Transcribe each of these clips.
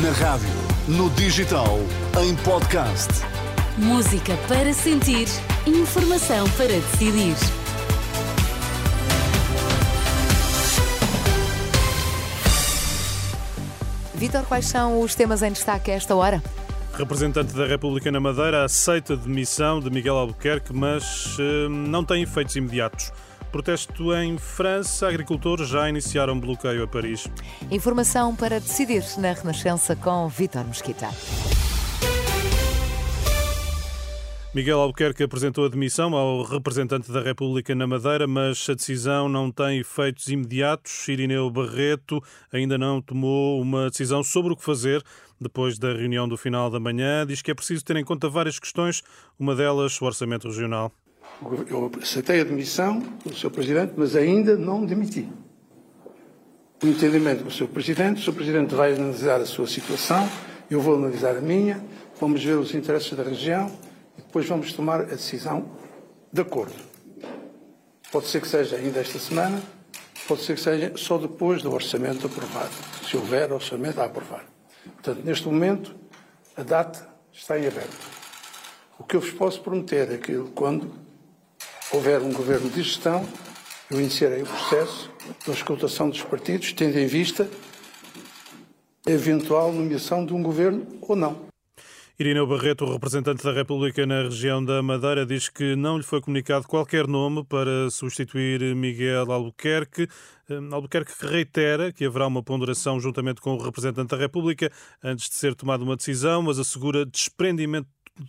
Na rádio, no digital, em podcast. Música para sentir, informação para decidir. Vítor, quais são os temas em destaque a esta hora? Representante da República na Madeira aceita a demissão de Miguel Albuquerque, mas eh, não tem efeitos imediatos. Protesto em França, agricultores já iniciaram bloqueio a Paris. Informação para decidir na Renascença com Vítor Mesquita. Miguel Albuquerque apresentou a demissão ao representante da República na Madeira, mas a decisão não tem efeitos imediatos. Irineu Barreto ainda não tomou uma decisão sobre o que fazer depois da reunião do final da manhã. Diz que é preciso ter em conta várias questões, uma delas o orçamento regional. Eu aceitei a demissão do Sr. Presidente, mas ainda não demiti. O entendimento com o Sr. Presidente, o Sr. Presidente vai analisar a sua situação, eu vou analisar a minha, vamos ver os interesses da região e depois vamos tomar a decisão de acordo. Pode ser que seja ainda esta semana, pode ser que seja só depois do orçamento aprovado, se houver orçamento a aprovar. Portanto, neste momento, a data está em aberto. O que eu vos posso prometer é que quando houver um governo de gestão, eu iniciarei o processo da escutação dos partidos, tendo em vista a eventual nomeação de um governo ou não. Irineu Barreto, representante da República na região da Madeira, diz que não lhe foi comunicado qualquer nome para substituir Miguel Albuquerque. Hum, Albuquerque reitera que haverá uma ponderação juntamente com o representante da República antes de ser tomada uma decisão, mas assegura desprendimento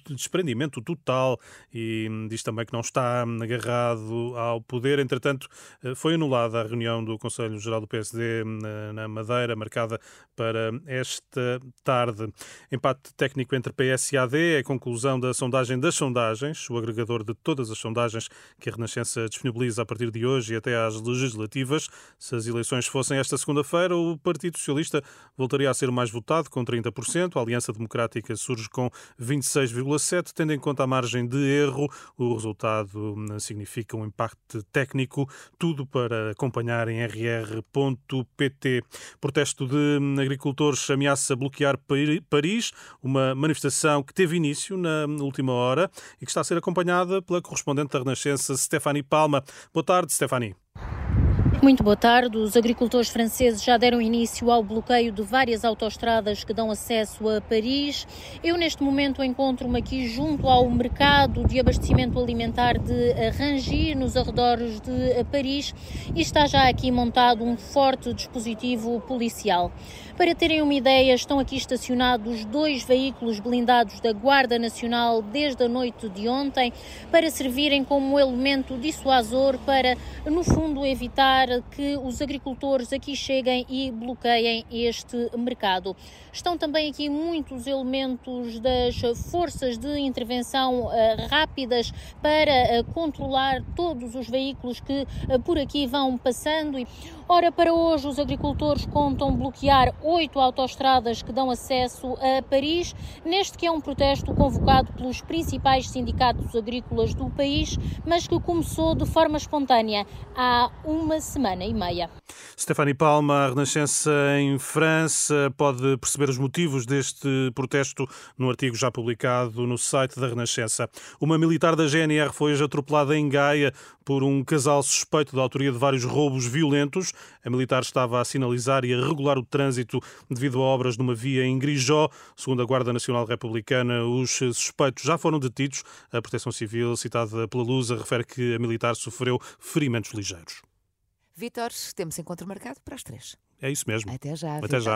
desprendimento total e diz também que não está agarrado ao poder. Entretanto, eh, foi anulada a reunião do Conselho Geral do PSD na Madeira, marcada para esta tarde. Empate técnico entre PS e AD é a conclusão da sondagem das sondagens, o agregador de todas as sondagens que a Renascença disponibiliza a partir de hoje e até às legislativas. Se as eleições fossem esta segunda-feira, o Partido Socialista voltaria a ser o mais votado, com 30%. A Aliança Democrática surge com 26, 0,7, tendo em conta a margem de erro, o resultado hum, significa um impacto técnico, tudo para acompanhar em rr.pt. Protesto de hum, agricultores ameaça bloquear Paris, uma manifestação que teve início na última hora e que está a ser acompanhada pela correspondente da Renascença, Stephanie Palma. Boa tarde, Stephanie. Muito boa tarde. Os agricultores franceses já deram início ao bloqueio de várias autoestradas que dão acesso a Paris. Eu, neste momento, encontro-me aqui junto ao mercado de abastecimento alimentar de Rangy, nos arredores de Paris, e está já aqui montado um forte dispositivo policial. Para terem uma ideia, estão aqui estacionados dois veículos blindados da Guarda Nacional desde a noite de ontem para servirem como elemento dissuasor para, no fundo, evitar que os agricultores aqui cheguem e bloqueiem este mercado. Estão também aqui muitos elementos das forças de intervenção uh, rápidas para uh, controlar todos os veículos que uh, por aqui vão passando. Ora, para hoje, os agricultores contam bloquear oito autoestradas que dão acesso a Paris, neste que é um protesto convocado pelos principais sindicatos agrícolas do país, mas que começou de forma espontânea há uma semana e meia. Stefani Palma, a Renascença em França, pode perceber os motivos deste protesto no artigo já publicado no site da Renascença. Uma militar da GNR foi atropelada em Gaia por um casal suspeito da autoria de vários roubos violentos. A militar estava a sinalizar e a regular o trânsito devido a obras numa via em Grijó. Segundo a Guarda Nacional Republicana, os suspeitos já foram detidos. A Proteção Civil, citada pela Lusa, refere que a militar sofreu ferimentos ligeiros. Vítor, temos encontro marcado para as três. É isso mesmo. Até já. Até já.